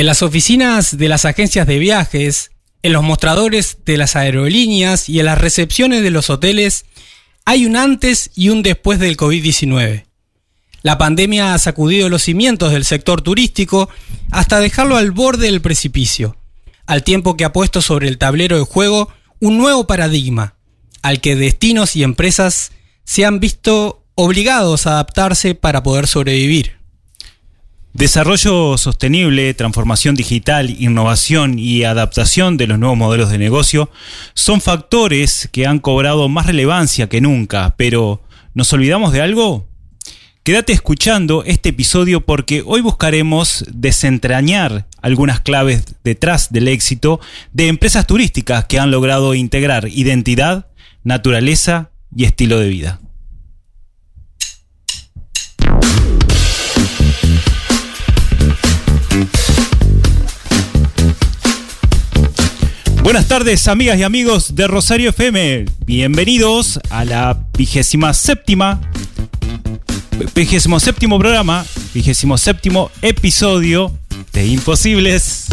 En las oficinas de las agencias de viajes, en los mostradores de las aerolíneas y en las recepciones de los hoteles hay un antes y un después del COVID-19. La pandemia ha sacudido los cimientos del sector turístico hasta dejarlo al borde del precipicio, al tiempo que ha puesto sobre el tablero de juego un nuevo paradigma, al que destinos y empresas se han visto obligados a adaptarse para poder sobrevivir. Desarrollo sostenible, transformación digital, innovación y adaptación de los nuevos modelos de negocio son factores que han cobrado más relevancia que nunca, pero ¿nos olvidamos de algo? Quédate escuchando este episodio porque hoy buscaremos desentrañar algunas claves detrás del éxito de empresas turísticas que han logrado integrar identidad, naturaleza y estilo de vida. Buenas tardes, amigas y amigos de Rosario FM. Bienvenidos a la vigésima séptima, vigésimo séptimo programa, vigésimo séptimo episodio de Imposibles.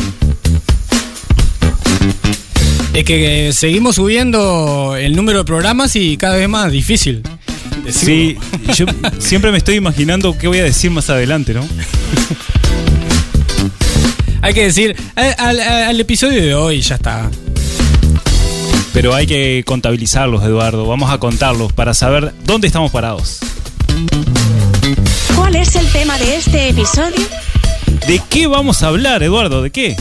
Es que seguimos subiendo el número de programas y cada vez más difícil. Sí, yo siempre me estoy imaginando qué voy a decir más adelante, ¿no? Hay que decir, al, al episodio de hoy ya está. Pero hay que contabilizarlos, Eduardo. Vamos a contarlos para saber dónde estamos parados. ¿Cuál es el tema de este episodio? ¿De qué vamos a hablar, Eduardo? ¿De qué?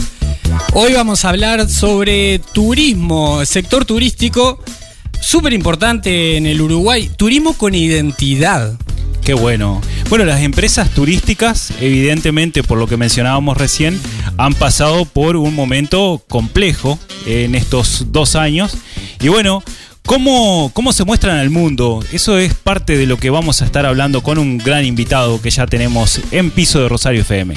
Hoy vamos a hablar sobre turismo, sector turístico, súper importante en el Uruguay, turismo con identidad. Qué bueno. Bueno, las empresas turísticas, evidentemente, por lo que mencionábamos recién, han pasado por un momento complejo en estos dos años. Y bueno, ¿Cómo, ¿Cómo se muestran al mundo? Eso es parte de lo que vamos a estar hablando con un gran invitado que ya tenemos en piso de Rosario FM.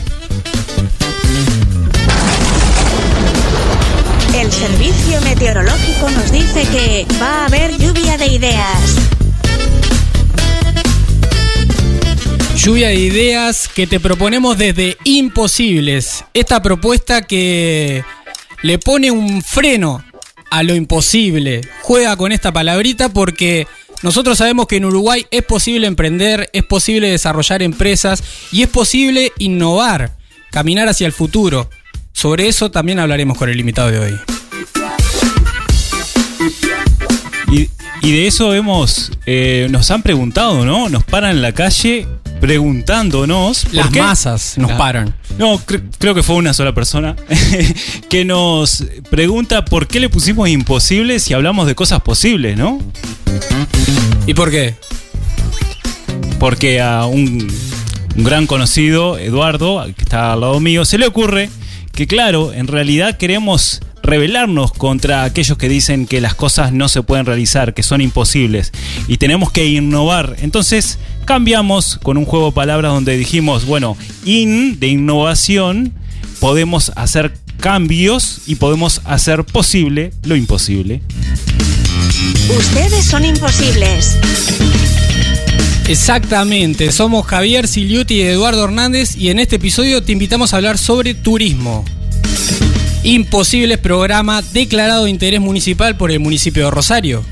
El servicio meteorológico nos dice que va a haber lluvia de ideas. Lluvia de ideas que te proponemos desde Imposibles. Esta propuesta que le pone un freno a lo imposible. Juega con esta palabrita porque nosotros sabemos que en Uruguay es posible emprender, es posible desarrollar empresas y es posible innovar, caminar hacia el futuro. Sobre eso también hablaremos con el invitado de hoy. Y, de eso hemos, eh, nos han preguntado, ¿no? Nos paran en la calle preguntándonos. Las masas nos paran. No, creo que fue una sola persona que nos pregunta por qué le pusimos imposible si hablamos de cosas posibles, ¿no? ¿Y por qué? Porque a un, un gran conocido, Eduardo, que está al lado mío, se le ocurre que, claro, en realidad queremos rebelarnos contra aquellos que dicen que las cosas no se pueden realizar, que son imposibles y tenemos que innovar. Entonces cambiamos con un juego de palabras donde dijimos, bueno, in de innovación, podemos hacer cambios y podemos hacer posible lo imposible. Ustedes son imposibles. Exactamente, somos Javier Siliuti y Eduardo Hernández y en este episodio te invitamos a hablar sobre turismo. Imposibles programa declarado de interés municipal por el municipio de Rosario.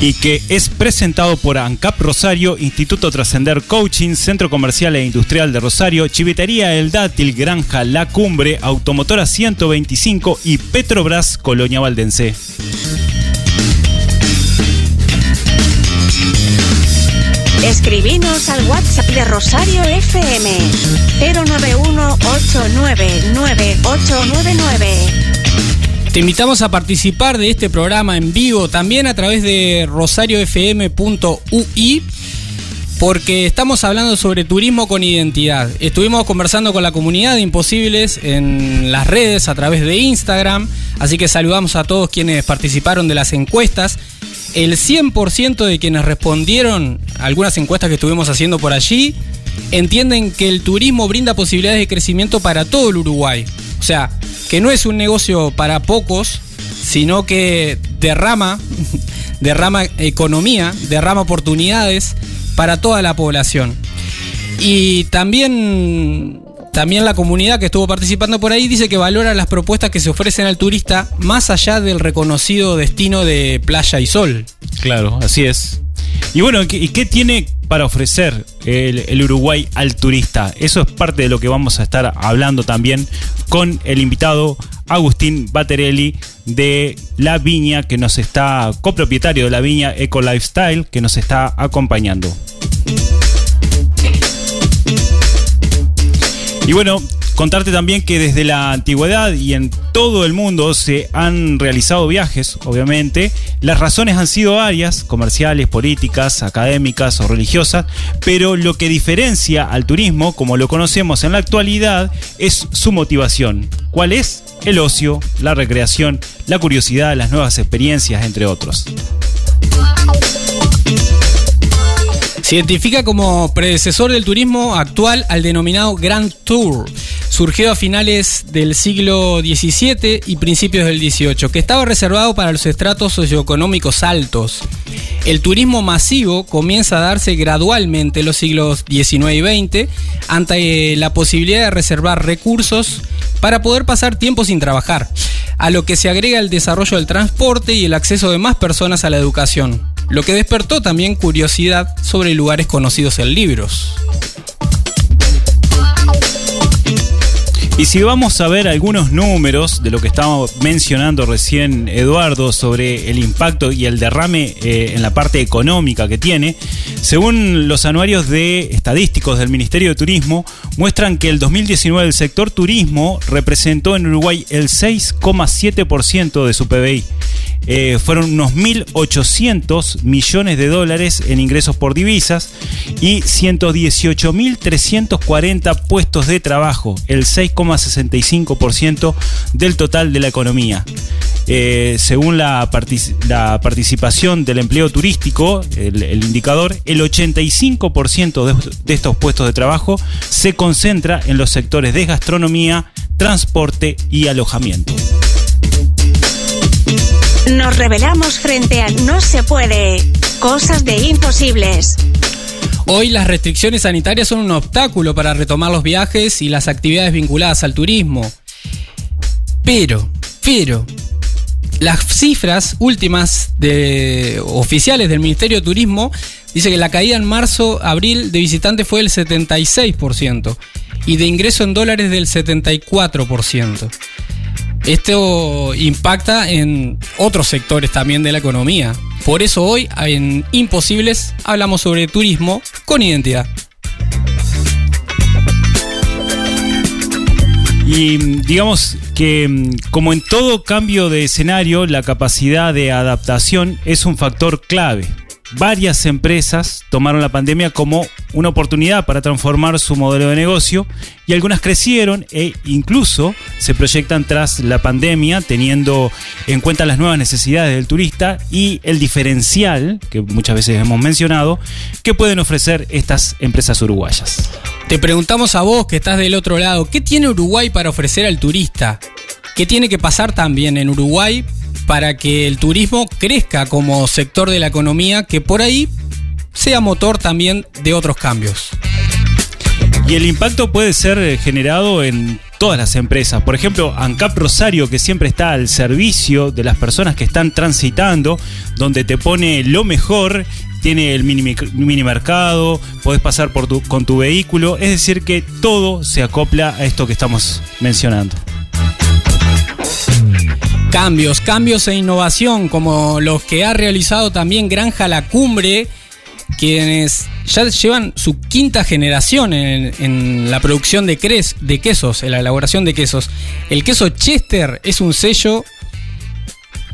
Y que es presentado por ANCAP Rosario, Instituto Trascender Coaching, Centro Comercial e Industrial de Rosario, Chivetería El Dátil, Granja La Cumbre, Automotora 125 y Petrobras Colonia Valdense. Escribinos al WhatsApp de Rosario FM 091-899-899. Te invitamos a participar de este programa en vivo también a través de rosariofm.ui porque estamos hablando sobre turismo con identidad. Estuvimos conversando con la comunidad de Imposibles en las redes a través de Instagram, así que saludamos a todos quienes participaron de las encuestas el 100% de quienes respondieron a algunas encuestas que estuvimos haciendo por allí entienden que el turismo brinda posibilidades de crecimiento para todo el Uruguay. O sea, que no es un negocio para pocos, sino que derrama, derrama economía, derrama oportunidades para toda la población. Y también también la comunidad que estuvo participando por ahí dice que valora las propuestas que se ofrecen al turista más allá del reconocido destino de playa y sol. Claro, así es. Y bueno, ¿y qué tiene para ofrecer el, Uruguay al turista? Eso es parte de lo que vamos a estar hablando también con el invitado Agustín Baterelli de La Viña, que nos está, copropietario de La Viña Eco Lifestyle, que nos está acompañando. Y bueno, contarte también que desde la antigüedad y en todo el mundo se han realizado viajes, obviamente. Las razones han sido varias, comerciales, políticas, académicas o religiosas, pero lo que diferencia al turismo, como lo conocemos en la actualidad, es su motivación. ¿Cuál es? El ocio, la recreación, la curiosidad, las nuevas experiencias, entre otros. Se identifica como predecesor del turismo actual al denominado Grand Tour. Surgió a finales del siglo XVII y principios del XVIII, que estaba reservado para los estratos socioeconómicos altos. El turismo masivo comienza a darse gradualmente en los siglos XIX y XX ante la posibilidad de reservar recursos para poder pasar tiempo sin trabajar, a lo que se agrega el desarrollo del transporte y el acceso de más personas a la educación lo que despertó también curiosidad sobre lugares conocidos en libros. Y si vamos a ver algunos números de lo que estaba mencionando recién Eduardo sobre el impacto y el derrame eh, en la parte económica que tiene, según los anuarios de estadísticos del Ministerio de Turismo, muestran que el 2019 el sector turismo representó en Uruguay el 6,7% de su PBI. Eh, fueron unos 1.800 millones de dólares en ingresos por divisas y 118.340 puestos de trabajo, el 6,65% del total de la economía. Eh, según la, participación del empleo turístico, el, indicador, el 85% de, de estos puestos de trabajo se concentra en los sectores de gastronomía, transporte y alojamiento. Nos revelamos frente a No se puede. Cosas de imposibles. Hoy las restricciones sanitarias son un obstáculo para retomar los viajes y las actividades vinculadas al turismo. Pero, pero, las cifras últimas de, oficiales del Ministerio de Turismo dice que la caída en marzo-abril de visitantes fue del 76% y de ingreso en dólares del 74%. Esto impacta en otros sectores también de la economía. Por eso hoy en Imposibles hablamos sobre turismo con identidad. Y digamos que como en todo cambio de escenario, la capacidad de adaptación es un factor clave varias empresas tomaron la pandemia como una oportunidad para transformar su modelo de negocio y algunas crecieron e incluso se proyectan tras la pandemia teniendo en cuenta las nuevas necesidades del turista y el diferencial que muchas veces hemos mencionado que pueden ofrecer estas empresas uruguayas. Te preguntamos a vos que estás del otro lado, ¿qué tiene Uruguay para ofrecer al turista? ¿Qué tiene que pasar también en Uruguay para que el turismo crezca como sector de la economía que por ahí sea motor también de otros cambios. Y el impacto puede ser generado en todas las empresas. Por ejemplo, ANCAP Rosario, que siempre está al servicio de las personas que están transitando, donde te pone lo mejor, tiene el mini, mini mercado, podés pasar por con tu vehículo, es decir, que todo se acopla a esto que estamos mencionando cambios, cambios e innovación como los que ha realizado también Granja La Cumbre, quienes ya llevan su quinta generación en, la producción de, quesos, en la elaboración de quesos. El queso Chester es un sello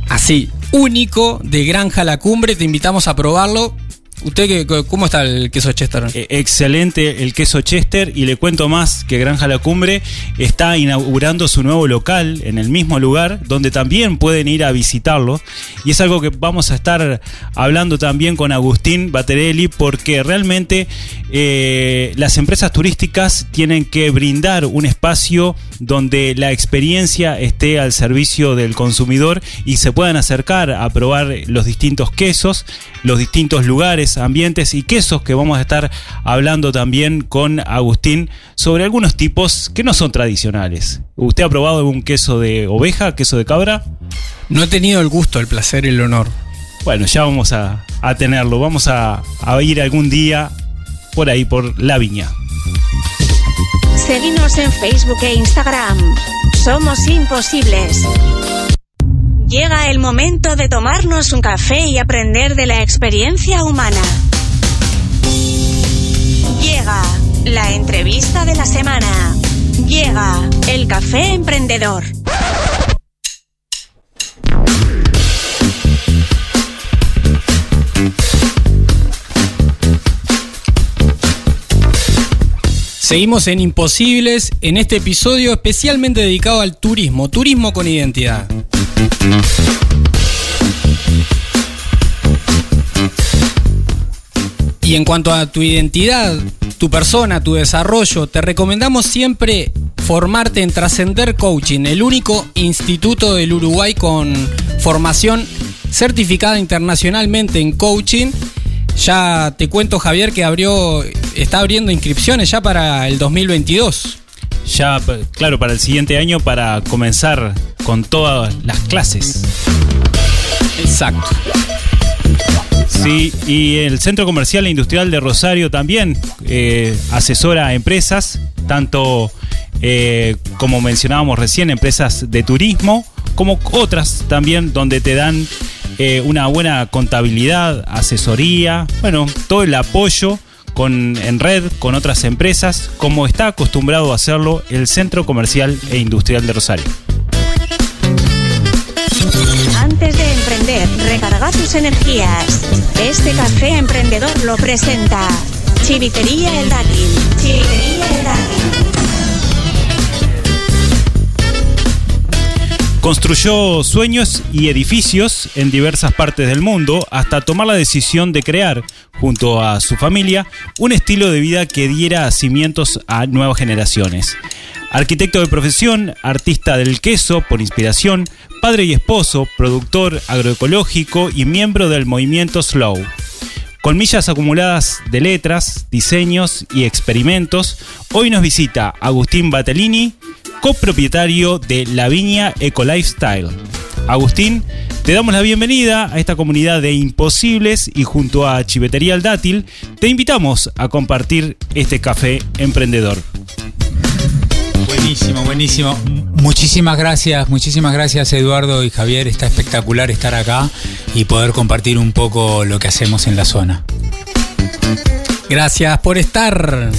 así, único de Granja La Cumbre, te invitamos a probarlo. ¿Usted cómo está el queso Chester? Eh, excelente el queso Chester y le cuento más que Granja La Cumbre está inaugurando su nuevo local en el mismo lugar donde también pueden ir a visitarlo y es algo que vamos a estar hablando también con Agustín Baterelli porque realmente eh, las empresas turísticas tienen que brindar un espacio donde la experiencia esté al servicio del consumidor y se puedan acercar a probar los distintos quesos, los distintos lugares sabores, ambientes y quesos que vamos a estar hablando también con Agustín sobre algunos tipos que no son tradicionales. ¿Usted ha probado algún queso de oveja, queso de cabra? No he tenido el gusto, el placer y el honor. Bueno, ya vamos a, a tenerlo. Vamos a, a ir algún día por ahí, por la viña. Seguimos en Facebook e Instagram. Somos imposibles. Llega el momento de tomarnos un café y aprender de la experiencia humana. Llega la entrevista de la semana. Llega el café emprendedor. Seguimos en Imposibles, en este episodio especialmente dedicado al turismo, turismo con identidad. Y en cuanto a tu identidad, tu persona, tu desarrollo, te recomendamos siempre formarte en Trascender Coaching, el único instituto del Uruguay con formación certificada internacionalmente en coaching. Ya te cuento, Javier, que abrió, está abriendo inscripciones ya para el 2022. Ya, claro, para el siguiente año para comenzar con todas las clases. Exacto. Sí, y el Centro Comercial e Industrial de Rosario también eh, asesora a empresas, tanto eh, como mencionábamos recién, empresas de turismo, como otras también donde te dan eh, una buena contabilidad, asesoría, bueno, todo el apoyo con, en red con otras empresas, como está acostumbrado a hacerlo el Centro Comercial e Industrial de Rosario. Antes de emprender, recarga tus energías. Este café emprendedor lo presenta Chivitería El Dátil. Chivitería El Dátil. Construyó sueños y edificios en diversas partes del mundo hasta tomar la decisión de crear, junto a su familia, un estilo de vida que diera cimientos a nuevas generaciones. Arquitecto de profesión, artista del queso por inspiración, padre y esposo, productor agroecológico y miembro del movimiento Slow. Con millas acumuladas de letras, diseños y experimentos, hoy nos visita Agustín Batellini, copropietario de La Viña Eco Lifestyle. Agustín, te damos la bienvenida a esta comunidad de imposibles y junto a Chivetería El Dátil te invitamos a compartir este café emprendedor. Buenísimo, buenísimo. Muchísimas gracias, muchísimas gracias Eduardo y Javier. Está espectacular estar acá y poder compartir un poco lo que hacemos en la zona. Gracias por estar.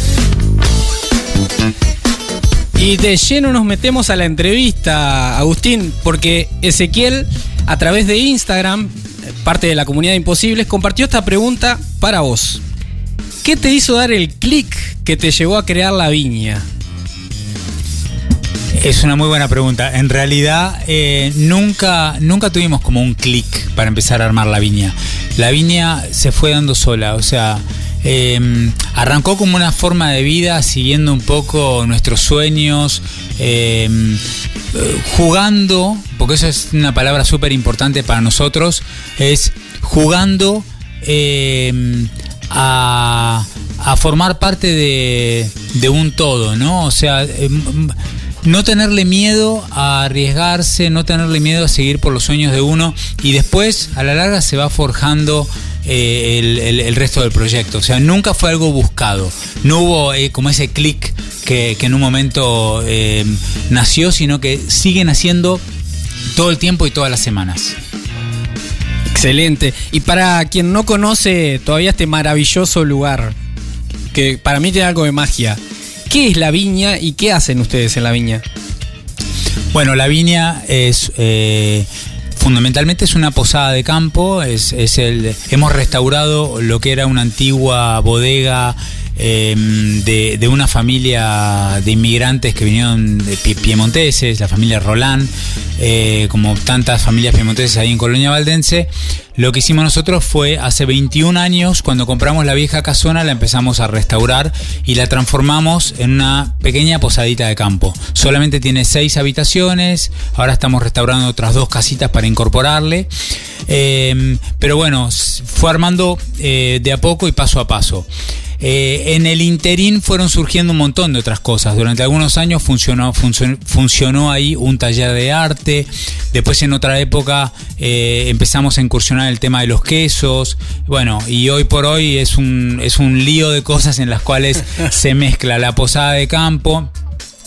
Y de lleno nos metemos a la entrevista, Agustín, porque Ezequiel, a través de Instagram, parte de la comunidad de Imposibles, compartió esta pregunta para vos. ¿Qué te hizo dar el clic que te llevó a crear la viña? Es una muy buena pregunta. En realidad, eh, nunca, nunca tuvimos como un clic para empezar a armar la viña. La viña se fue dando sola, o sea, eh, arrancó como una forma de vida siguiendo un poco nuestros sueños, eh, jugando, porque eso es una palabra súper importante para nosotros, es jugando eh, a, a formar parte de, de un todo, ¿no? O sea, no tenerle miedo a arriesgarse, no tenerle miedo a seguir por los sueños de uno y después a la larga se va forjando eh, el, resto del proyecto. O sea, nunca fue algo buscado, no hubo eh, como ese clic que, que en un momento eh, nació, sino que siguen haciendo todo el tiempo y todas las semanas. Excelente. Y para quien no conoce todavía este maravilloso lugar, que para mí tiene algo de magia, ¿qué es la viña y qué hacen ustedes en la viña? Bueno, la viña es eh, fundamentalmente es una posada de campo. Es, es el, hemos restaurado lo que era una antigua bodega em, de, una familia de inmigrantes que vinieron de pie- piemonteses, la familia Roland, eh, como tantas familias piemonteses ahí en Colonia Valdense. Lo que hicimos nosotros fue hace 21 años, cuando compramos la vieja casona, la empezamos a restaurar y la transformamos en una pequeña posadita de campo. Solamente tiene seis habitaciones, ahora estamos restaurando otras dos casitas para incorporarle. Eh, pero bueno, fue armando eh, de a poco y paso a paso. Eh, en el interín fueron surgiendo un montón de otras cosas. Durante algunos años funcionó, funcionó, funcionó ahí un taller de arte. Después en otra época eh, empezamos a incursionar el tema de los quesos. Bueno, y hoy por hoy es un, es un lío de cosas en las cuales se mezcla la posada de campo,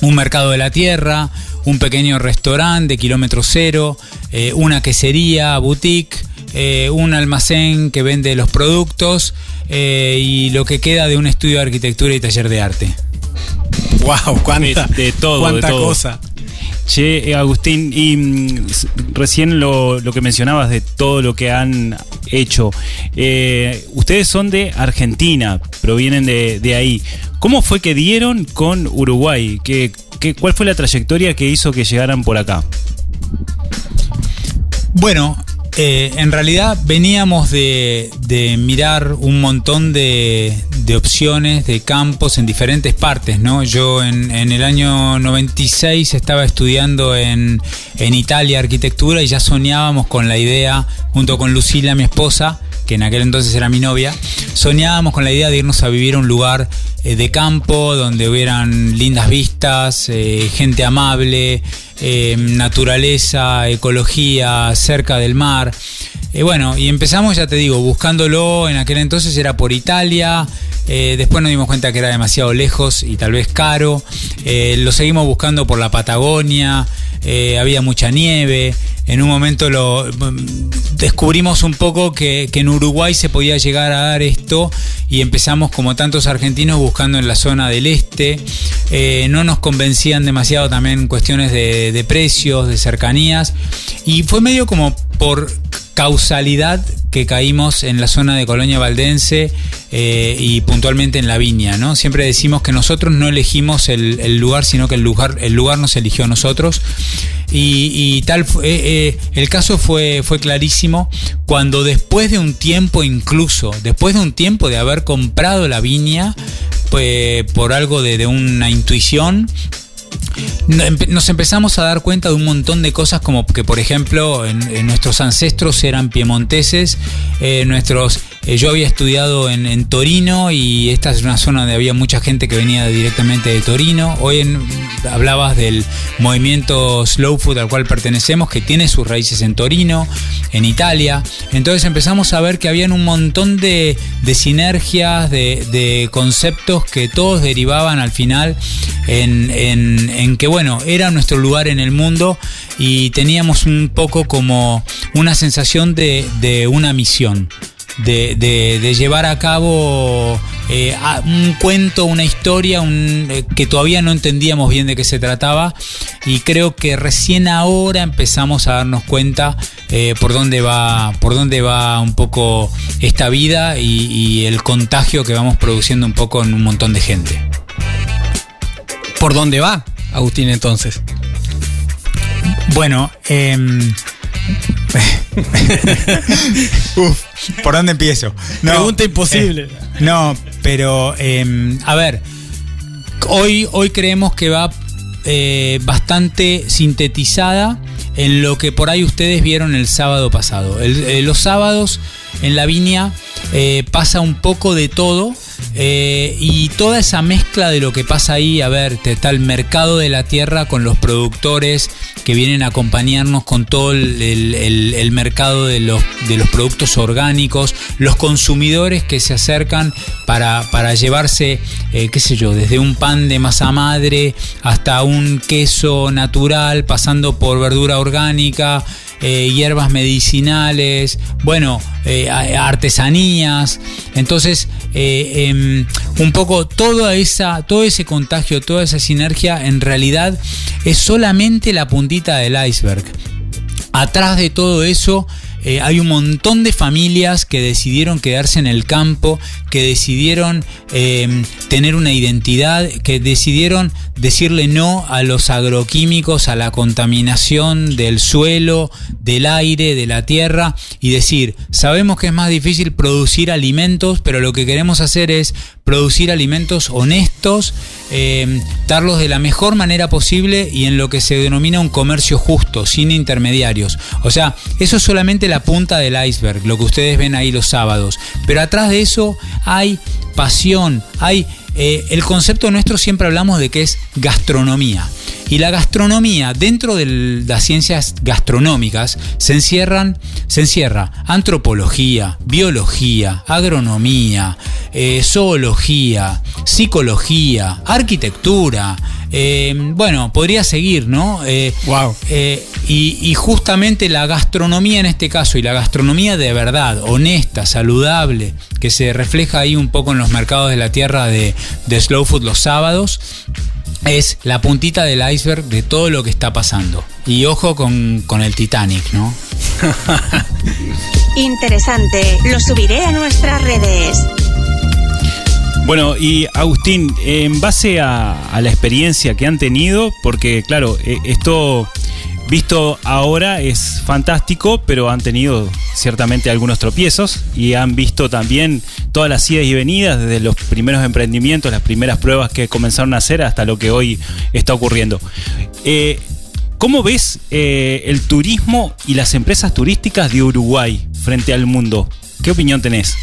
un mercado de la tierra, un pequeño restaurante de kilómetro cero, eh, una quesería, boutique, eh, un almacén que vende los productos eh, y lo que queda de un estudio de arquitectura y taller de arte. Wow, cuánta, De- de todo, cuánta de todo. cosa. Che, eh, Agustín, y mm, recién lo, lo que mencionabas de todo lo que han hecho. Eh, ustedes son de Argentina, provienen de, de ahí. ¿Cómo fue que dieron con Uruguay? ¿Qué, qué, ¿Cuál fue la trayectoria que hizo que llegaran por acá? Bueno, eh, en realidad veníamos de, de mirar un montón de, de opciones, de campos en diferentes partes, ¿no? Yo en, en el año 96 estaba estudiando en, en Italia arquitectura y ya soñábamos con la idea, junto con Lucila, mi esposa, que en aquel entonces era mi novia, soñábamos con la idea de irnos a vivir a un lugar eh, de campo donde hubieran lindas vistas, eh, gente amable, eh, naturaleza, ecología, cerca del mar. Bueno, y empezamos, ya te digo, buscándolo, en aquel entonces era por Italia, después nos dimos cuenta que era demasiado lejos y tal vez caro, lo seguimos buscando por la Patagonia, había mucha nieve, en un momento lo mm, descubrimos un poco que, en Uruguay se podía llegar a dar esto y empezamos como tantos argentinos buscando en la zona del este. Eh, no nos convencían demasiado también cuestiones de precios, de cercanías y fue medio como por causalidad que caímos en la zona de Colonia Valdense eh, y puntualmente en la viña, ¿no? Siempre decimos que nosotros no elegimos el, lugar, sino que el lugar, el lugar nos eligió a nosotros. Y, tal eh, eh, el caso fue, fue clarísimo cuando después de un tiempo incluso, después de un tiempo de haber comprado la viña, pues, por algo de, una intuición, nos empezamos a dar cuenta de un montón de cosas como que por ejemplo en, nuestros ancestros eran piemonteses eh, nuestros eh, yo había estudiado en, Torino y esta es una zona donde había mucha gente que venía directamente de Torino. Hoy hablabas del movimiento slow food al cual pertenecemos que tiene sus raíces en Torino en Italia. Entonces empezamos a ver que habían un montón de, de sinergias de, de conceptos que todos derivaban al final en, en- que, bueno, era nuestro lugar en el mundo y teníamos un poco como una sensación de, de una misión. De, de- de llevar a cabo eh, un cuento, una historia un- eh, que todavía no entendíamos bien de qué se trataba y creo que recién ahora empezamos a darnos cuenta eh, por dónde va por dónde va un poco esta vida y el contagio que vamos produciendo un poco en un montón de gente. ¿Por dónde va, Agustín, entonces? Bueno, Uf, ¿por dónde empiezo? Pregunta imposible. eh, no, pero em, a ver, hoy, hoy creemos que va eh, bastante sintetizada en lo que por ahí ustedes vieron el sábado pasado. El- eh, los sábados en la viña eh, pasa un poco de todo. Eh, y toda esa mezcla de lo que pasa ahí, a ver, está el mercado de la tierra con los productores que vienen a acompañarnos con todo el, mercado de los, de los productos orgánicos, los consumidores que se acercan para, para llevarse, eh, qué sé yo, desde un pan de masa madre hasta un queso natural, pasando por verdura orgánica, eh, hierbas medicinales, bueno, artesanías. Entonces, eh, em, un poco esa, todo ese contagio, toda esa sinergia, en realidad es solamente la puntita del iceberg. Atrás de todo eso eh, hay un montón de familias que decidieron quedarse en el campo, que decidieron eh, tener una identidad, que decidieron decirle no a los agroquímicos, a la contaminación del suelo, del aire, de la tierra y decir, sabemos que es más difícil producir alimentos, pero lo que queremos hacer es producir alimentos honestos, eh, darlos de la mejor manera posible y en lo que se denomina un comercio justo, sin intermediarios. O sea, eso es solamente la punta del iceberg, lo que ustedes ven ahí los sábados. Pero atrás de eso hay pasión, hay... Eh, el concepto nuestro siempre hablamos de que es gastronomía. Y la gastronomía, dentro de las ciencias gastronómicas, se encierran, se encierra antropología, biología, agronomía, eh, zoología, psicología, arquitectura. Eh, bueno, podría seguir, ¿no? wow. Y, y, justamente la gastronomía en este caso, y la gastronomía de verdad, honesta, saludable, que se refleja ahí un poco en los mercados de la tierra de, de Slow Food los sábados, es la puntita del iceberg de todo lo que está pasando. Y ojo con, con el Titanic, ¿no? Interesante, lo subiré a nuestras redes. Bueno, y Agustín, en base a, la experiencia que han tenido, porque claro, esto visto ahora es fantástico, pero han tenido ciertamente algunos tropiezos y han visto también todas las idas y venidas desde los primeros emprendimientos, las primeras pruebas que comenzaron a hacer hasta lo que hoy está ocurriendo. Eh, ¿Cómo ves eh, el turismo y las empresas turísticas de Uruguay frente al mundo? ¿Qué opinión tenés?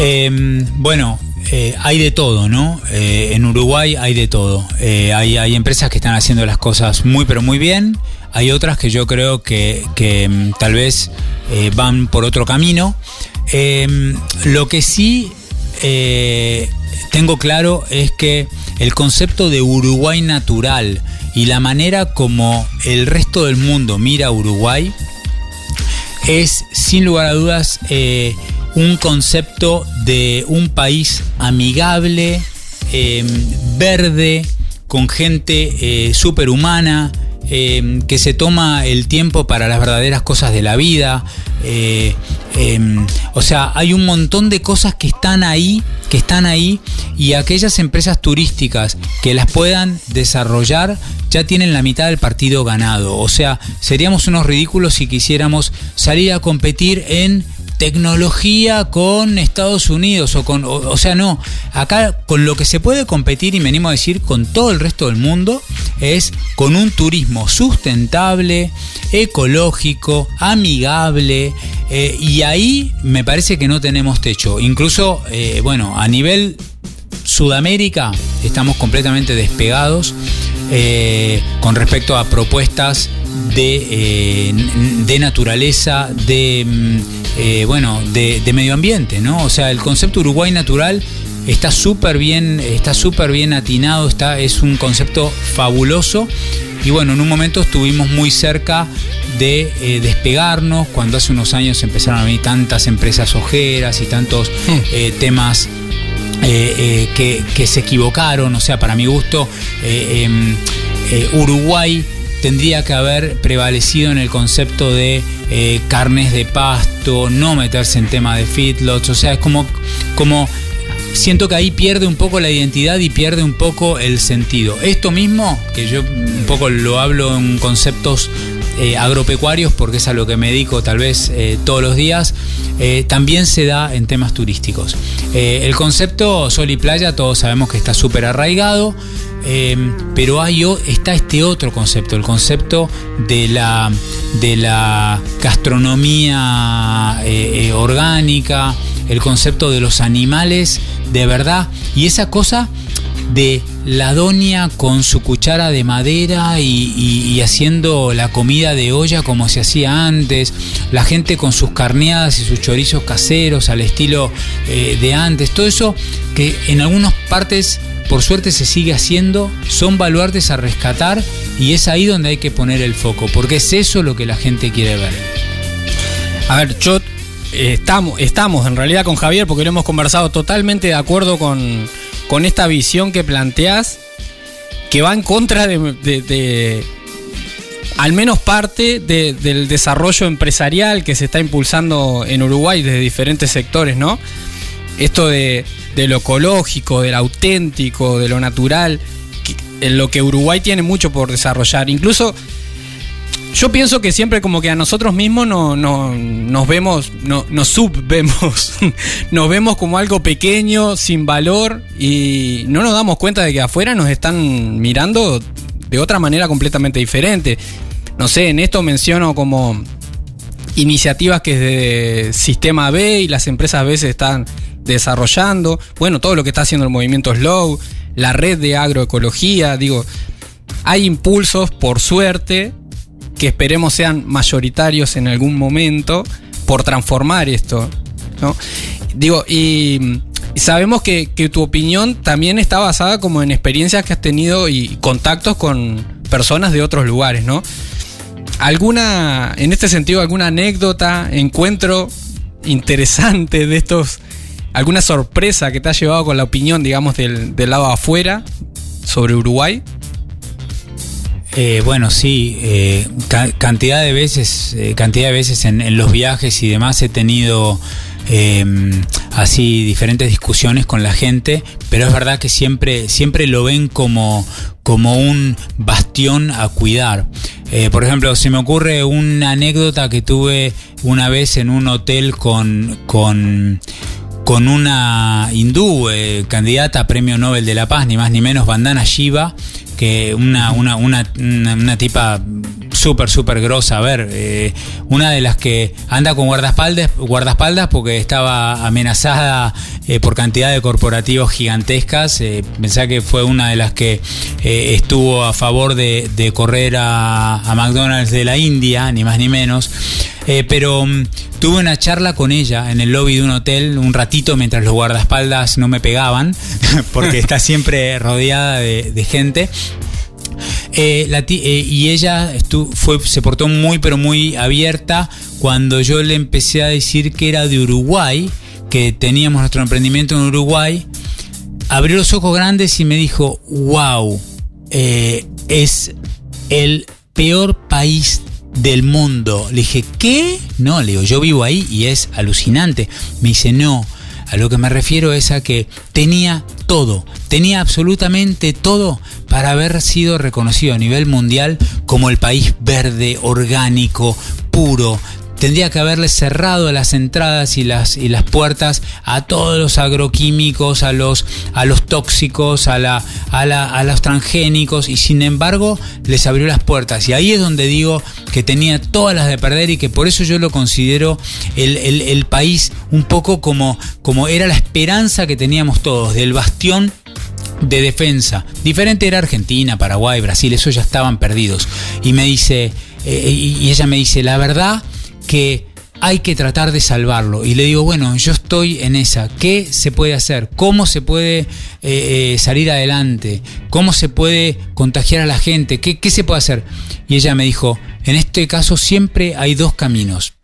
Eh, bueno, eh, hay de todo, ¿no? Eh, en Uruguay hay de todo. Eh, hay, hay, empresas que están haciendo las cosas muy, pero muy bien. Hay otras que yo creo que, que mm, tal vez van por otro camino. Em, lo que sí tengo claro es que el concepto de Uruguay natural y la manera como el resto del mundo mira a Uruguay es, sin lugar a dudas, un concepto de un país amigable, eh, verde, con gente eh, superhumana, eh, que se toma el tiempo para las verdaderas cosas de la vida. Eh, o sea, hay un montón de cosas que están ahí, que están ahí, y aquellas empresas turísticas que las puedan desarrollar ya tienen la mitad del partido ganado. O sea, seríamos unos ridículos si quisiéramos salir a competir en tecnología con Estados Unidos o con, o, sea, no, acá con lo que se puede competir y me animo a decir con todo el resto del mundo es con un turismo sustentable, ecológico, amigable eh, y ahí me parece que no tenemos techo. Incluso, eh, bueno, a nivel Sudamérica estamos completamente despegados eh, con respecto a propuestas de, de naturaleza, de eh, bueno, de, de, medio ambiente, ¿no? O sea, el concepto Uruguay natural está súper bien, está súper bien atinado, está, es un concepto fabuloso. Y bueno, en un momento estuvimos muy cerca de eh, despegarnos, cuando hace unos años empezaron a venir tantas empresas ojeras y tantos eh, temas eh, que, que, se equivocaron. O sea, para mi gusto, em, Uruguay tendría que haber prevalecido en el concepto de eh, carnes de pasto, no meterse en tema de feedlots, o sea, es como, como siento que ahí pierde un poco la identidad y pierde un poco el sentido. Esto mismo, que yo un poco lo hablo en conceptos eh, agropecuarios, porque es a lo que me dedico tal vez eh, todos los días, también se da en temas turísticos. El concepto sol y playa, todos sabemos que está súper arraigado. Eh, pero hay, está este otro concepto, el concepto de la, de la gastronomía eh, eh, orgánica, el concepto de los animales de verdad y esa cosa de la doña con su cuchara de madera y, haciendo la comida de olla como se hacía antes, la gente con sus carneadas y sus chorizos caseros al estilo eh, de antes, todo eso que en algunas partes por suerte se sigue haciendo, son baluartes a rescatar y es ahí donde hay que poner el foco, porque es eso lo que la gente quiere ver. A ver, yo eh, estamos, estamos en realidad con Javier, porque lo hemos conversado totalmente de acuerdo con, con esta visión que planteás, que va en contra de, al menos parte de- del desarrollo empresarial que se está impulsando en Uruguay desde diferentes sectores, ¿no? Esto de, de lo ecológico, de lo auténtico, de lo natural, en lo que Uruguay tiene mucho por desarrollar. Incluso yo pienso que siempre como que a nosotros mismos no, no- nos vemos, no, nos subvemos, nos vemos como algo pequeño, sin valor y no nos damos cuenta de que afuera nos están mirando de otra manera completamente diferente. No sé, en esto menciono como iniciativas que desde Sistema B y las empresas B se están desarrollando. Bueno, todo lo que está haciendo el movimiento Slow, la red de agroecología, digo, hay impulsos, por suerte, que esperemos sean mayoritarios en algún momento por transformar esto. ¿no? Digo, y, sabemos que, que tu opinión también está basada como en experiencias que has tenido y contactos con personas de otros lugares, ¿no? ¿Alguna, en este sentido, alguna anécdota, encuentro interesante de estos, alguna sorpresa que te ha llevado con la opinión, digamos, del, del lado afuera sobre Uruguay? Eh, bueno, sí, eh, ca- cantidad de veces, eh, cantidad de veces en, los viajes y demás he tenido eh, así diferentes discusiones con la gente, pero es verdad que siempre, siempre lo ven como, como un bastión a cuidar. Por ejemplo, se me ocurre una anécdota que tuve una vez en un hotel con con una hindú, eh, candidata a premio Nobel de la Paz, ni más ni menos, Vandana Shiva, que una, una, una, una, una tipa súper, súper grosa. A ver, eh, una de las que anda con guardaespaldas, guardaespaldas porque estaba amenazada eh, por cantidad de corporativos gigantescas. Eh, pensá que fue una de las que eh, estuvo a favor de, de correr a, McDonald's de la India, ni más ni menos. Pero mm, tuve una charla con ella en el lobby de un hotel un ratito mientras los guardaespaldas no me pegaban, porque está siempre rodeada de, de gente. Eh, eh, y ella se portó muy, pero muy abierta cuando yo le empecé a decir que era de Uruguay, que teníamos nuestro emprendimiento en Uruguay. Abrió los ojos grandes y me dijo, wow, eh, es el peor país del mundo. Le dije, ¿qué? No, le digo, yo vivo ahí y es alucinante. Me dice, no, a lo que me refiero es a que tenía todo, tenía absolutamente todo para haber sido reconocido a nivel mundial como el país verde, orgánico, puro. Tendría que haberle cerrado las entradas y las, y las puertas a todos los agroquímicos, a los, a los tóxicos, a, la, a, la- a los transgénicos, y sin embargo les abrió las puertas. Y ahí es donde digo que tenía todas las de perder y que por eso yo lo considero el, el- el país un poco como, como era la esperanza que teníamos todos, del bastión de defensa. Diferente era Argentina, Paraguay, Brasil, esos ya estaban perdidos. Y me dice, eh, y y ella me dice, la verdad que hay que tratar de salvarlo. Y le digo, bueno, yo estoy en esa. ¿Qué se puede hacer? ¿Cómo se puede eh, eh, salir adelante? ¿Cómo se puede contagiar a la gente? ¿Qué, ¿Qué se puede hacer? Y ella me dijo, en este caso siempre hay dos caminos.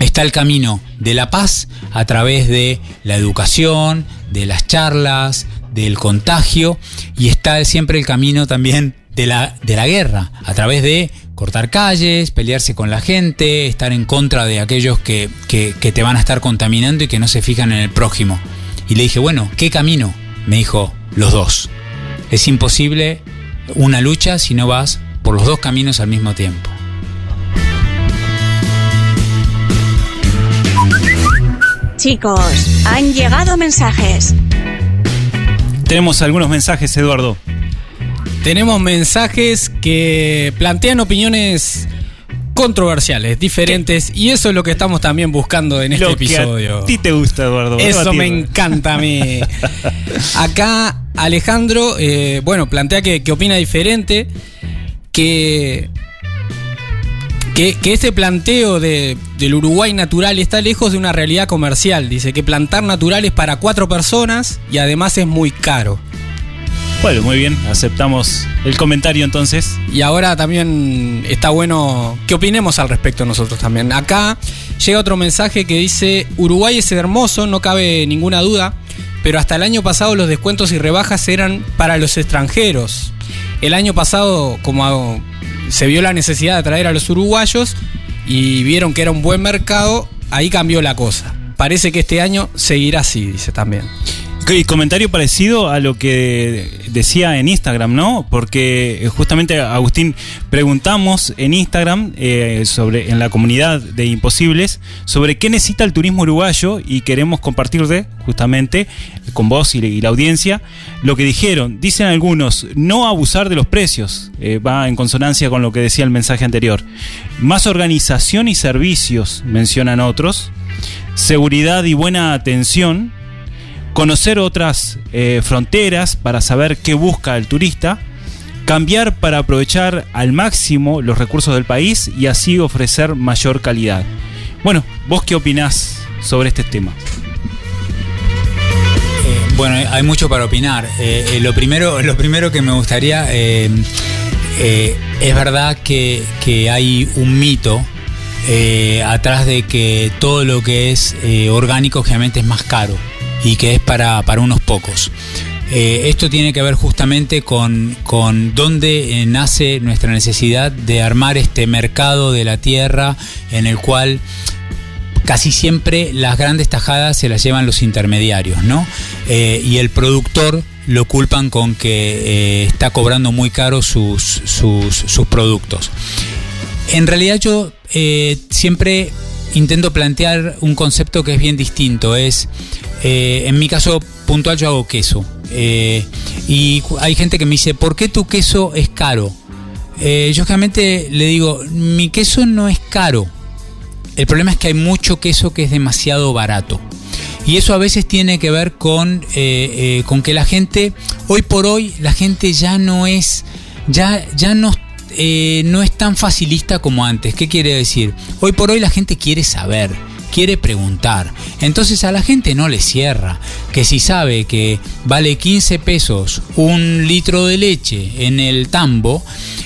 Está el camino de la paz a través de la educación, de las charlas, del contagio, y está siempre el camino también de la, de la guerra, a través de cortar calles, pelearse con la gente, estar en contra de aquellos que, que, que te van a estar contaminando y que no se fijan en el prójimo. Y le dije, bueno, ¿qué camino? Me dijo, los dos. Es imposible una lucha si no vas por los dos caminos al mismo tiempo. Chicos, han llegado mensajes. Tenemos algunos mensajes, Eduardo. Tenemos mensajes que plantean opiniones controversiales, diferentes, y eso es lo que estamos también buscando en este Lo que episodio. a ti te gusta, Eduardo. Eso me encanta a mí. Acá Alejandro, eh, bueno, plantea que, que opina diferente, que, que, que este planteo de, del Uruguay natural está lejos de una realidad comercial. Dice que plantar natural es para cuatro personas y además es muy caro. Bueno, muy bien, aceptamos el comentario entonces. Y ahora también está bueno que opinemos al respecto nosotros también. Acá llega otro mensaje que dice, Uruguay es hermoso, no cabe ninguna duda, pero hasta el año pasado los descuentos y rebajas eran para los extranjeros. El año pasado, como se vio la necesidad de atraer a los uruguayos y vieron que era un buen mercado, ahí cambió la cosa. Parece que este año seguirá así, dice también. Y comentario parecido a lo que decía en Instagram, ¿no? Porque eh, justamente, Agustín, preguntamos en Instagram, eh, sobre, en la comunidad de Imposibles, sobre qué necesita el turismo uruguayo y queremos compartirte, justamente, con vos y, la audiencia, lo que dijeron. Dicen algunos, no abusar de los precios, eh, va en consonancia con lo que decía el mensaje anterior. Más organización y servicios, mencionan otros. Seguridad y buena atención conocer otras eh, fronteras para saber qué busca el turista, cambiar para aprovechar al máximo los recursos del país y así ofrecer mayor calidad. Bueno, ¿vos qué opinás sobre este tema? Eh, bueno, hay mucho para opinar. Eh, lo, primero, lo primero que me gustaría, es verdad que, que, hay un mito atrás de que todo lo que es orgánico generalmente es más caro y que es para, unos pocos. Eh, esto tiene que ver justamente con, con dónde eh, nace nuestra necesidad de armar este mercado de la tierra en el cual casi siempre las grandes tajadas se las llevan los intermediarios, ¿no? Eh, y el productor lo culpan con que está cobrando muy caro sus, sus, sus productos. En realidad yo siempre intento plantear un concepto que es bien distinto, es eh, en mi caso puntual yo hago queso. Eh, y hay gente que me dice, ¿por qué tu queso es caro? Eh, yo generalmente le digo, mi queso no es caro. El problema es que hay mucho queso que es demasiado barato. Y eso a veces tiene que ver con, con que la gente, hoy por hoy, la gente ya no es, ya, ya no, no es tan facilista como antes. ¿Qué quiere decir? Hoy por hoy la gente quiere saber quiere preguntar. Entonces a la gente no le cierra que si sabe que vale 15 pesos un litro de leche en el tambo,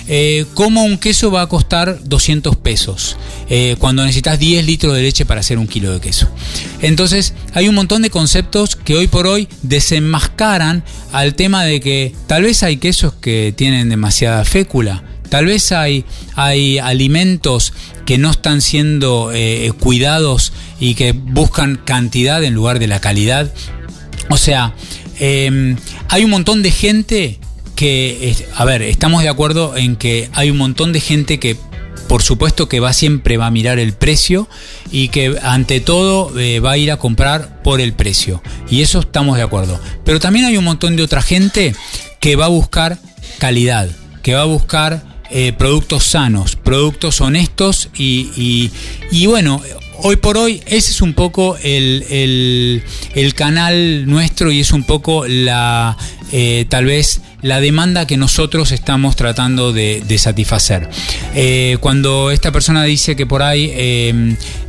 eh, ¿cómo un queso va a costar 200 pesos eh, cuando necesitas 10 litros de leche para hacer un kilo de queso? Entonces hay un montón de conceptos que hoy por hoy desenmascaran al tema de que tal vez hay quesos que tienen demasiada fécula Tal vez hay, hay alimentos que no están siendo eh, cuidados y que buscan cantidad en lugar de la calidad. O sea, em, hay un montón de gente que, a ver, estamos de acuerdo en que hay un montón de gente que por supuesto que va siempre va a mirar el precio y que ante todo eh, va a ir a comprar por el precio. Y eso estamos de acuerdo. Pero también hay un montón de otra gente que va a buscar calidad, que va a buscar eh, productos sanos, productos honestos y, bueno, hoy por hoy ese es un poco el, canal nuestro y es un poco la eh, tal vez la demanda que nosotros estamos tratando de, satisfacer. Eh, cuando esta persona dice que por ahí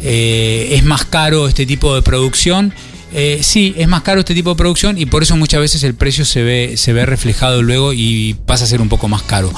es más caro este tipo de producción, eh, sí, es más caro este tipo de producción y por eso muchas veces el precio se ve, se ve reflejado luego y pasa a ser un poco más caro.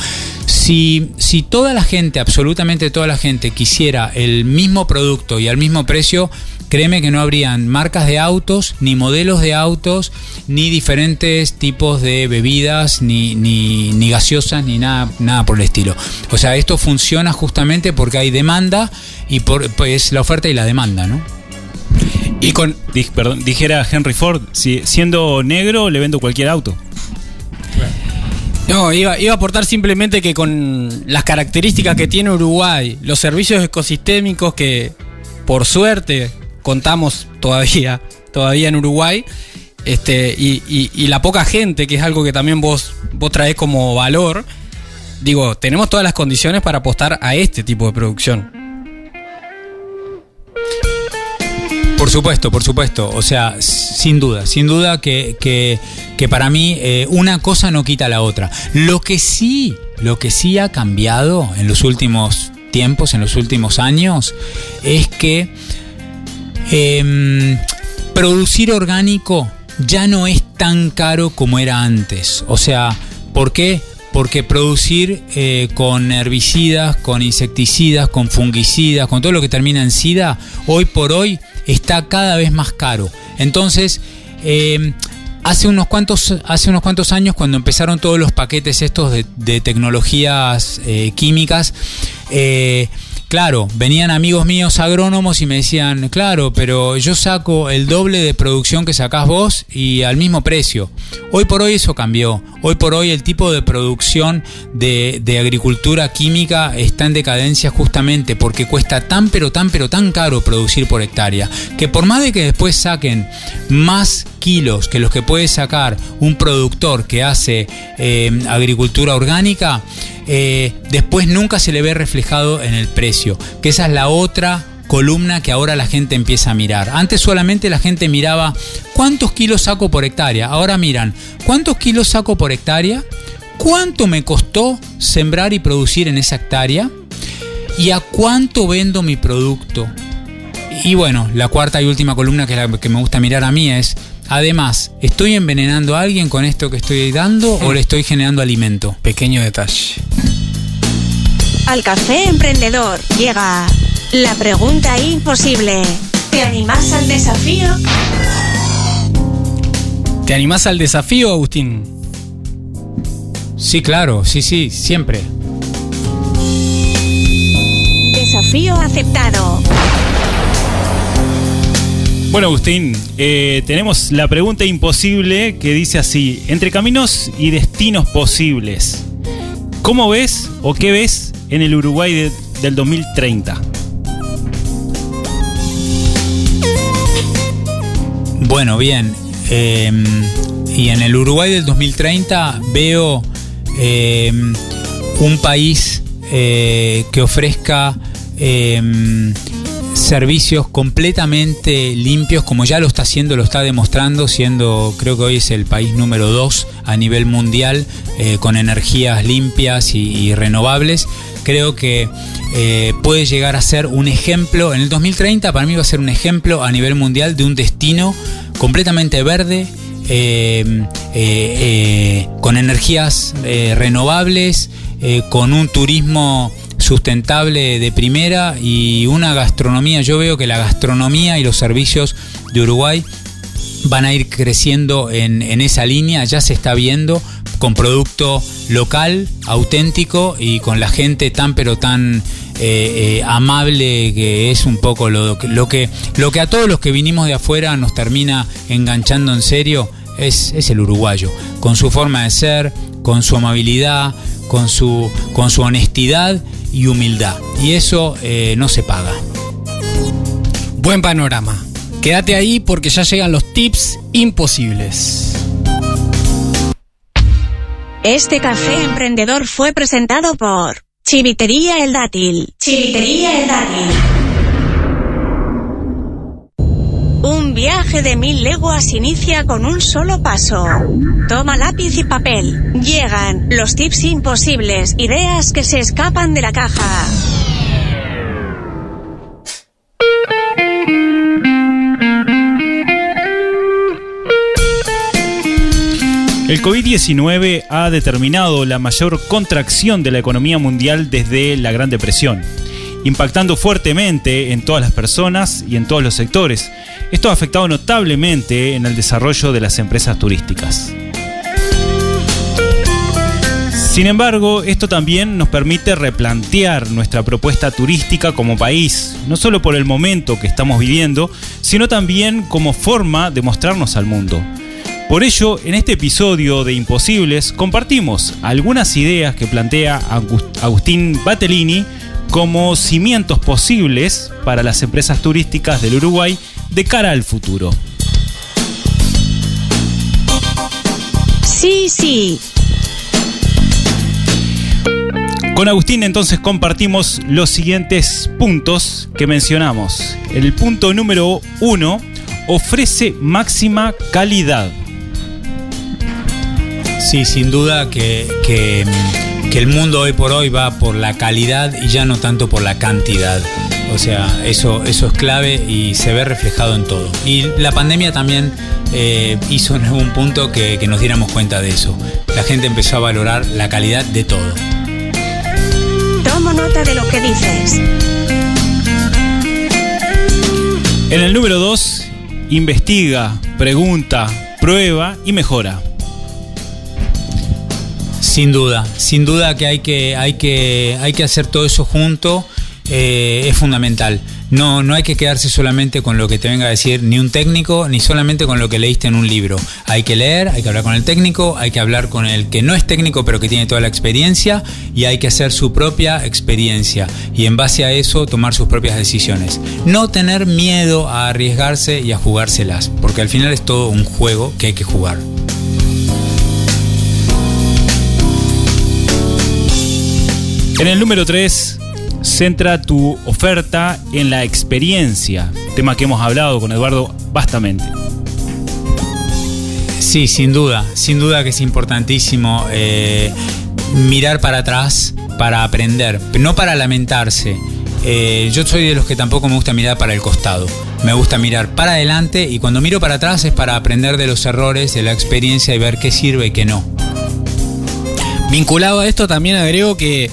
Si, si toda la gente, absolutamente toda la gente, quisiera el mismo producto y al mismo precio, créeme que no habrían marcas de autos, ni modelos de autos, ni diferentes tipos de bebidas, ni, ni, ni, gaseosas, ni nada, nada por el estilo. O sea, esto funciona justamente porque hay demanda y por, pues la oferta y la demanda, ¿no? Y con, dijera Henry Ford, si, siendo negro le vendo cualquier auto. No, iba, iba a aportar simplemente que con las características que tiene Uruguay, los servicios ecosistémicos que por suerte contamos todavía, todavía en Uruguay, este, y, y, la poca gente, que es algo que también vos, vos traes como valor, digo, tenemos todas las condiciones para apostar a este tipo de producción. Por supuesto, por supuesto. O sea, sin duda, sin duda que, que, para mí eh, una cosa no quita la otra. Lo que sí, lo que sí ha cambiado en los últimos tiempos, en los últimos años, es que em, producir orgánico ya no es tan caro como era antes. O sea, ¿por qué? Porque producir eh, con herbicidas, con insecticidas, con fungicidas, con todo lo que termina en sida, hoy por hoy está cada vez más caro. Entonces, eh, hace unos cuantos, hace unos cuantos años, cuando empezaron todos los paquetes estos de, tecnologías eh, químicas, eh, Claro, venían amigos míos agrónomos y me decían, claro, pero yo saco el doble de producción que sacás vos y al mismo precio. Hoy por hoy eso cambió. Hoy por hoy el tipo de producción de, agricultura química está en decadencia justamente porque cuesta tan pero tan pero tan caro producir por hectárea que por más de que después saquen más kilos que los que puede sacar un productor que hace eh, agricultura orgánica, eh, después nunca se le ve reflejado en el precio, que esa es la otra columna que ahora la gente empieza a mirar. Antes solamente la gente miraba cuántos kilos saco por hectárea, ahora miran cuántos kilos saco por hectárea, cuánto me costó sembrar y producir en esa hectárea y a cuánto vendo mi producto. Y bueno, la cuarta y última columna que la que me gusta mirar a mí es Además, ¿estoy envenenando a alguien con esto que estoy dando o le estoy generando alimento? Pequeño detalle. Al café emprendedor llega la pregunta imposible. ¿Te animás al desafío? ¿Te animás al desafío, Agustín? Sí, claro, sí, sí, siempre. Desafío aceptado. Bueno, Agustín, eh, tenemos la pregunta imposible que dice así, entre caminos y destinos posibles, ¿cómo ves o qué ves en el Uruguay del 2030? Bueno, bien, em, y en el Uruguay del 2030 veo em, un país eh, que ofrezca em, servicios completamente limpios, como ya lo está haciendo, lo está demostrando, siendo creo que hoy es el país número 2 a nivel mundial eh, con energías limpias y, renovables. Creo que eh, puede llegar a ser un ejemplo, en el 2030 para mí va a ser un ejemplo a nivel mundial de un destino completamente verde, eh, con energías renovables, con un turismo sustentable de primera y una gastronomía. Yo veo que la gastronomía y los servicios de Uruguay van a ir creciendo en, esa línea, ya se está viendo con producto local, auténtico y con la gente tan pero tan eh, eh, amable que es un poco lo, lo, que, lo que a todos los que vinimos de afuera nos termina enganchando en serio es, es el uruguayo, con su forma de ser, con su amabilidad, con su, con su honestidad y humildad. Y eso eh, no se paga. Buen panorama. Quédate ahí porque ya llegan los tips imposibles. Este café emprendedor fue presentado por Chivitería El Dátil. Chivitería El Dátil. Viaje de mil leguas inicia con un solo paso. Toma lápiz y papel. Llegan los tips imposibles, ideas que se escapan de la caja. El COVID-19 ha determinado la mayor contracción de la economía mundial desde la Gran Depresión, impactando fuertemente en todas las personas y en todos los sectores, esto ha afectado notablemente en el desarrollo de las empresas turísticas. Sin embargo, esto también nos permite replantear nuestra propuesta turística como país, no solo por el momento que estamos viviendo, sino también como forma de mostrarnos al mundo. Por ello, en este episodio de Imposibles compartimos algunas ideas que plantea Agustín Batellini como cimientos posibles para las empresas turísticas del Uruguay de cara al futuro. Sí, sí. Con Agustín entonces compartimos los siguientes puntos que mencionamos. El punto número uno ofrece máxima calidad. Sí, sin duda que, que, que, el mundo hoy por hoy va por la calidad y ya no tanto por la cantidad. O sea, eso, eso es clave y se ve reflejado en todo. Y la pandemia también eh, hizo en algún punto que, que nos diéramos cuenta de eso. La gente empezó a valorar la calidad de todo. Tomo nota de lo que dices. En el número 2, investiga, pregunta, prueba y mejora. Sin duda, sin duda que hay que, hay que, hay que hacer todo eso junto, eh, es fundamental. No, no hay que quedarse solamente con lo que te venga a decir ni un técnico, ni solamente con lo que leíste en un libro. Hay que leer, hay que hablar con el técnico, hay que hablar con el que no es técnico pero que tiene toda la experiencia y hay que hacer su propia experiencia y en base a eso tomar sus propias decisiones. No tener miedo a arriesgarse y a jugárselas, porque al final es todo un juego que hay que jugar. En el número 3, centra tu oferta en la experiencia, tema que hemos hablado con Eduardo bastante. Sí, sin duda, sin duda que es importantísimo eh, mirar para atrás para aprender, no para lamentarse. Eh, yo soy de los que tampoco me gusta mirar para el costado. Me gusta mirar para adelante y cuando miro para atrás es para aprender de los errores, de la experiencia y ver qué sirve y qué no. Vinculado a esto también agrego que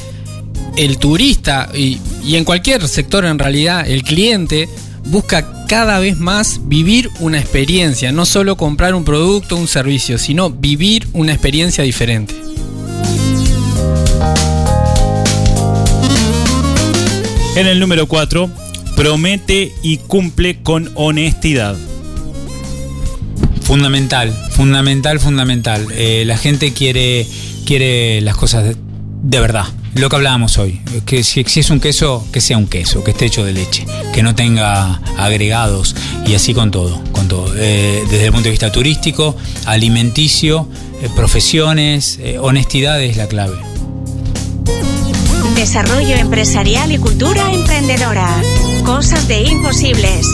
el turista y, y en cualquier sector en realidad el cliente busca cada vez más vivir una experiencia, no solo comprar un producto o un servicio, sino vivir una experiencia diferente. En el número 4, promete y cumple con honestidad. Fundamental, fundamental, fundamental. Eh, la gente quiere, quiere las cosas de, de verdad. Lo que hablábamos hoy, que si, si es un queso, que sea un queso, que esté hecho de leche, que no tenga agregados y así con todo, con todo. Eh, desde el punto de vista turístico, alimenticio, eh, profesiones, eh, honestidad es la clave. Desarrollo empresarial y cultura emprendedora. Cosas de imposibles.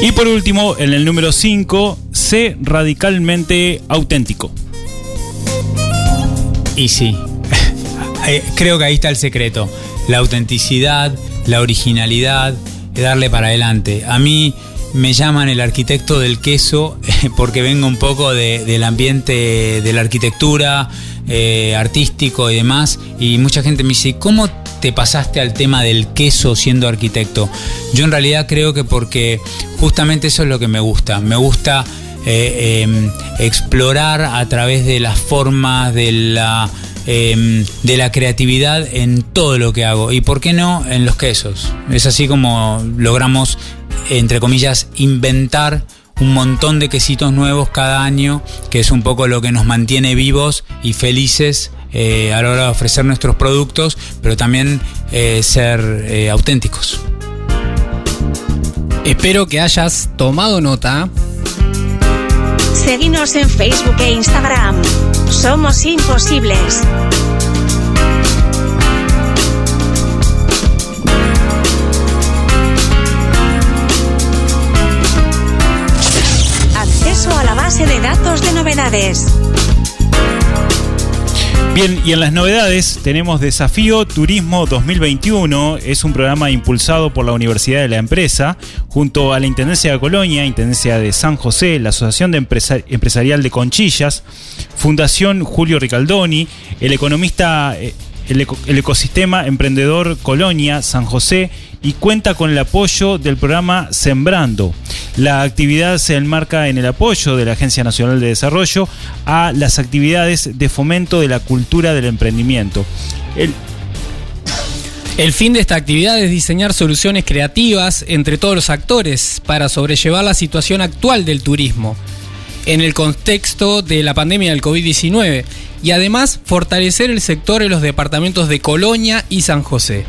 Y por último, en el número 5, sé radicalmente auténtico. Y sí, eh, creo que ahí está el secreto. La autenticidad, la originalidad, darle para adelante. A mí me llaman el arquitecto del queso porque vengo un poco de- del ambiente de la arquitectura, eh, artístico y demás. Y mucha gente me dice, ¿cómo te pasaste al tema del queso siendo arquitecto? Yo en realidad creo que porque justamente eso es lo que me gusta. Me gusta eh, eh, explorar a través de las formas, de la, eh, de la creatividad en todo lo que hago. Y por qué no en los quesos. Es así como logramos, entre comillas, inventar un montón de quesitos nuevos cada año, que es un poco lo que nos mantiene vivos y felices eh, a la hora de ofrecer nuestros productos, pero también eh, ser eh, auténticos. Espero que hayas tomado nota. Seguinos en Facebook e Instagram. Somos imposibles. Acceso a la base de datos de novedades. Bien, y en las novedades tenemos Desafío Turismo 2021. Es un programa impulsado por la Universidad de la Empresa, junto a la Intendencia de Colonia, Intendencia de San José, la Asociación de Empresa- Empresarial de Conchillas, Fundación Julio Ricaldoni, el economista, eh, el ecosistema emprendedor Colonia, San José, y cuenta con el apoyo del programa Sembrando. La actividad se enmarca en el apoyo de la Agencia Nacional de Desarrollo a las actividades de fomento de la cultura del emprendimiento. El- fin de esta actividad es diseñar soluciones creativas entre todos los actores para sobrellevar la situación actual del turismo en el contexto de la pandemia del COVID-19 y además fortalecer el sector en los departamentos de Colonia y San José.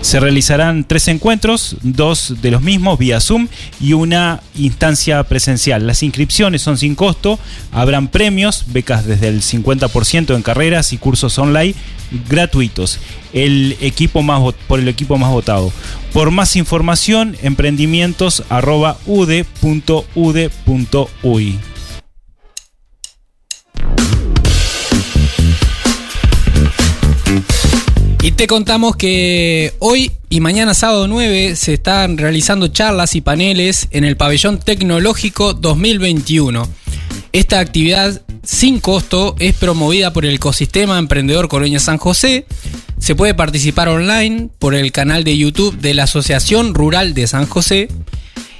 Se realizarán tres encuentros, dos de los mismos vía Zoom y una instancia presencial. Las inscripciones son sin costo, habrán premios, becas desde el 50% en carreras y cursos online gratuitos. El equipo más por el equipo más votado. Por más información, emprendimientos@ude.ude.uy. Y te contamos que hoy y mañana sábado 9 se están realizando charlas y paneles en el pabellón tecnológico 2021. Esta actividad sin costo es promovida por el ecosistema emprendedor Colonia San José. Se puede participar online por el canal de YouTube de la Asociación Rural de San José.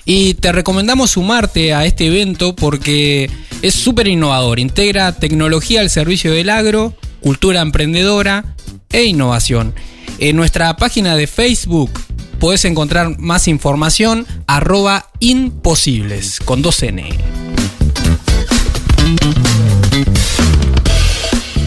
Y te recomendamos sumarte a este evento porque es súper innovador. Integra tecnología al servicio del agro, cultura emprendedora e innovación. En nuestra página de Facebook puedes encontrar más información arroba imposibles con 2N.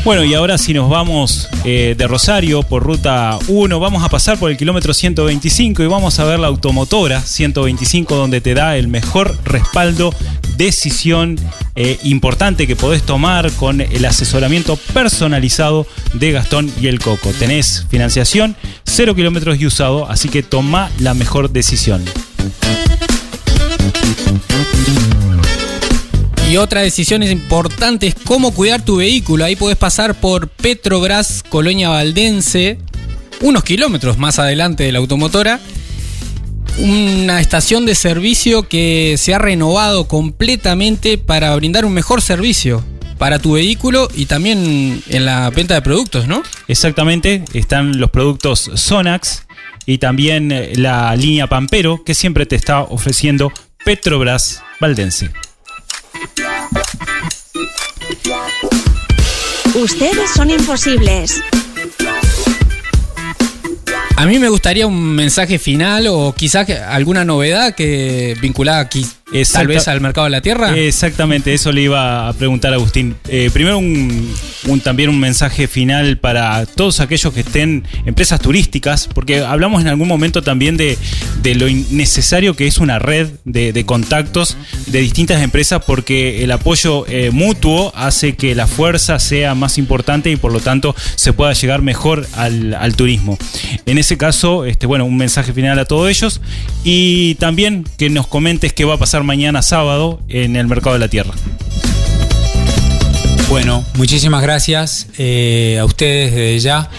Bueno, y ahora si nos vamos eh, de Rosario por ruta 1, vamos a pasar por el kilómetro 125 y vamos a ver la automotora 125 donde te da el mejor respaldo, decisión eh, importante que podés tomar con el asesoramiento personalizado de Gastón y el Coco. Tenés financiación, 0 kilómetros y usado, así que toma la mejor decisión. Y otra decisión importante es cómo cuidar tu vehículo. Ahí puedes pasar por Petrobras, Colonia Valdense, unos kilómetros más adelante de la automotora. Una estación de servicio que se ha renovado completamente para brindar un mejor servicio para tu vehículo y también en la venta de productos, ¿no? Exactamente, están los productos Sonax y también eh, la línea Pampero que siempre te está ofreciendo Petrobras Valdense. Ustedes son imposibles. A mí me gustaría un mensaje final o quizás alguna novedad que vinculada aquí tal vez al mercado de la tierra. Exactamente, eso le iba a preguntar a Agustín. Eh, primero un, también un mensaje final para todos aquellos que estén empresas turísticas, porque hablamos en algún momento también de, lo necesario que es una red de, contactos de distintas empresas, porque el apoyo eh, mutuo hace que la fuerza sea más importante y por lo tanto se pueda llegar mejor al, al turismo. En ese caso, este, bueno, un mensaje final a todos ellos y también que nos comentes qué va a pasar mañana sábado en el Mercado de la Tierra. Bueno, muchísimas gracias eh, a ustedes desde ya.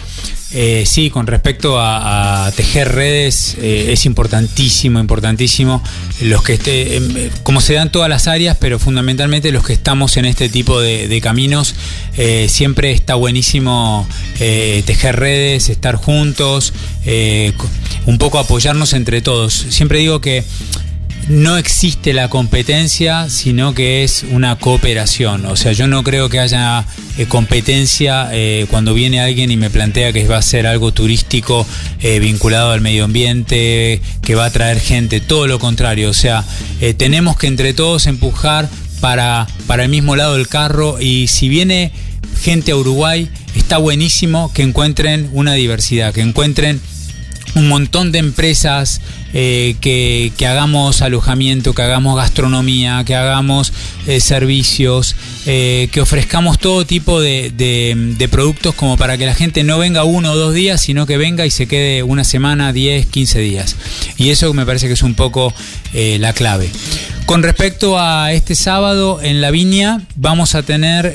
Eh, sí, con respecto a, tejer redes, eh, es importantísimo, importantísimo. Los que esté, em, como se dan todas las áreas, pero fundamentalmente los que estamos en este tipo de, caminos, siempre está buenísimo tejer redes, estar juntos, un poco apoyarnos entre todos. Siempre digo que no existe la competencia, sino que es una cooperación. O sea, yo no creo que haya eh, competencia eh, cuando viene alguien y me plantea que va a ser algo turístico eh, vinculado al medio ambiente, que va a traer gente, todo lo contrario. O sea, tenemos que entre todos empujar para, para el mismo lado del carro y si viene gente a Uruguay, está buenísimo que encuentren una diversidad, que encuentren un montón de empresas eh, que, hagamos alojamiento, que hagamos gastronomía, que hagamos eh, servicios, eh, que ofrezcamos todo tipo de, productos como para que la gente no venga uno o dos días, sino que venga y se quede una semana, 10, 15 días. Y eso me parece que es un poco la clave. Con respecto a este sábado en la viña, vamos a tener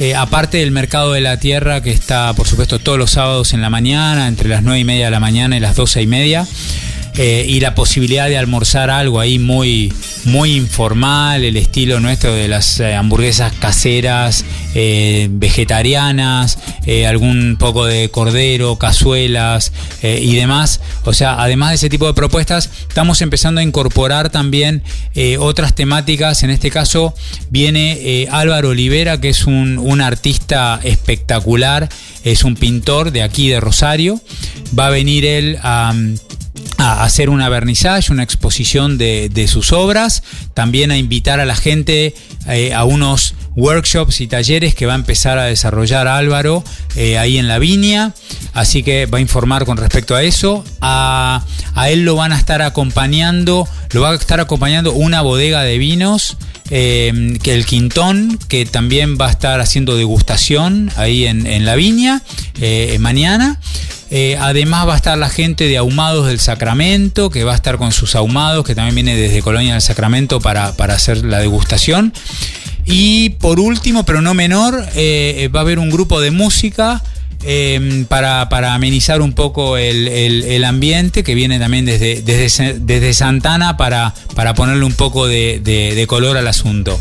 eh, aparte del mercado de la tierra, que está, por supuesto, todos los sábados en la mañana, entre las 9 y media de la mañana y las 12 y media. Eh, y la posibilidad de almorzar algo ahí muy, muy informal, el estilo nuestro de las eh, hamburguesas caseras, eh, vegetarianas, algún poco de cordero, cazuelas y demás. O sea, además de ese tipo de propuestas, estamos empezando a incorporar también otras temáticas. En este caso viene Álvaro Olivera, que es un, un artista espectacular, es un pintor de aquí de Rosario. Va a venir él a a hacer una vernizaje, una exposición de, sus obras, también a invitar a la gente eh, a unos workshops y talleres que va a empezar a desarrollar Álvaro eh, ahí en la viña, así que va a informar con respecto a eso. A, él lo van a estar acompañando, lo va a estar acompañando una bodega de vinos, eh, que el Quintón, que también va a estar haciendo degustación ahí en, la viña mañana. Eh, además va a estar la gente de Ahumados del Sacramento, que va a estar con sus ahumados, que también viene desde Colonia del Sacramento para, hacer la degustación. Y por último, pero no menor, eh, va a haber un grupo de música em, para, amenizar un poco el, ambiente, que viene también desde, desde, Santana para, para ponerle un poco de color al asunto.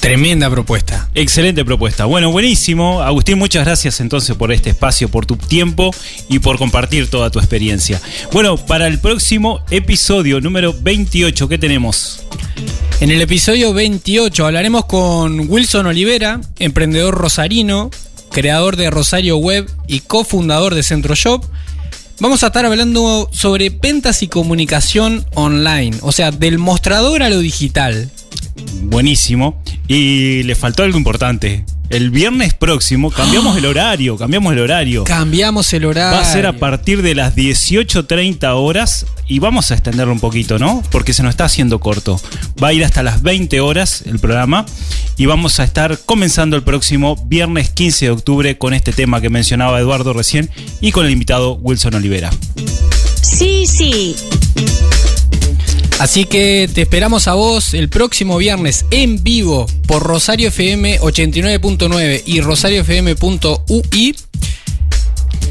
Tremenda propuesta. Excelente propuesta. Bueno, buenísimo. Agustín, muchas gracias entonces por este espacio, por tu tiempo y por compartir toda tu experiencia. Bueno, para el próximo episodio número 28, ¿qué tenemos? En el episodio 28 hablaremos con Wilson Olivera, emprendedor rosarino, creador de Rosario Web y cofundador de Centro Shop. Vamos a estar hablando sobre ventas y comunicación online, o sea, del mostrador a lo digital. Buenísimo. Y le faltó algo importante. El viernes próximo cambiamos el horario, cambiamos el horario. Cambiamos el horario. Va a ser a partir de las 18.30 horas y vamos a extenderlo un poquito, ¿no? Porque se nos está haciendo corto. Va a ir hasta las 20 horas el programa y vamos a estar comenzando el próximo viernes 15 de octubre con este tema que mencionaba Eduardo recién y con el invitado Wilson Olivera. Sí, sí. Así que te esperamos a vos el próximo viernes en vivo por Rosario FM 89.9 y rosariofm.ui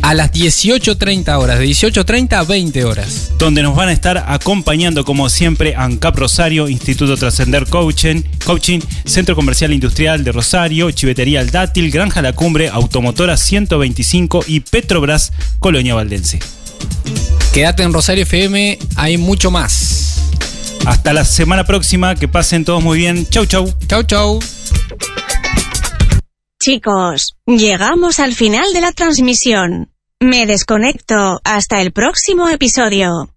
a las 18.30 horas, de 18.30 a 20 horas. Donde nos van a estar acompañando como siempre ANCAP Rosario, Instituto Trascender Coaching, Coaching, Centro Comercial Industrial de Rosario, Chivetería El Dátil, Granja La Cumbre, Automotora 125 y Petrobras Colonia Valdense. Quédate en Rosario FM, hay mucho más. Hasta la semana próxima, que pasen todos muy bien. Chau, chau. Chau, chau. Chicos, llegamos al final de la transmisión. Me desconecto hasta el próximo episodio.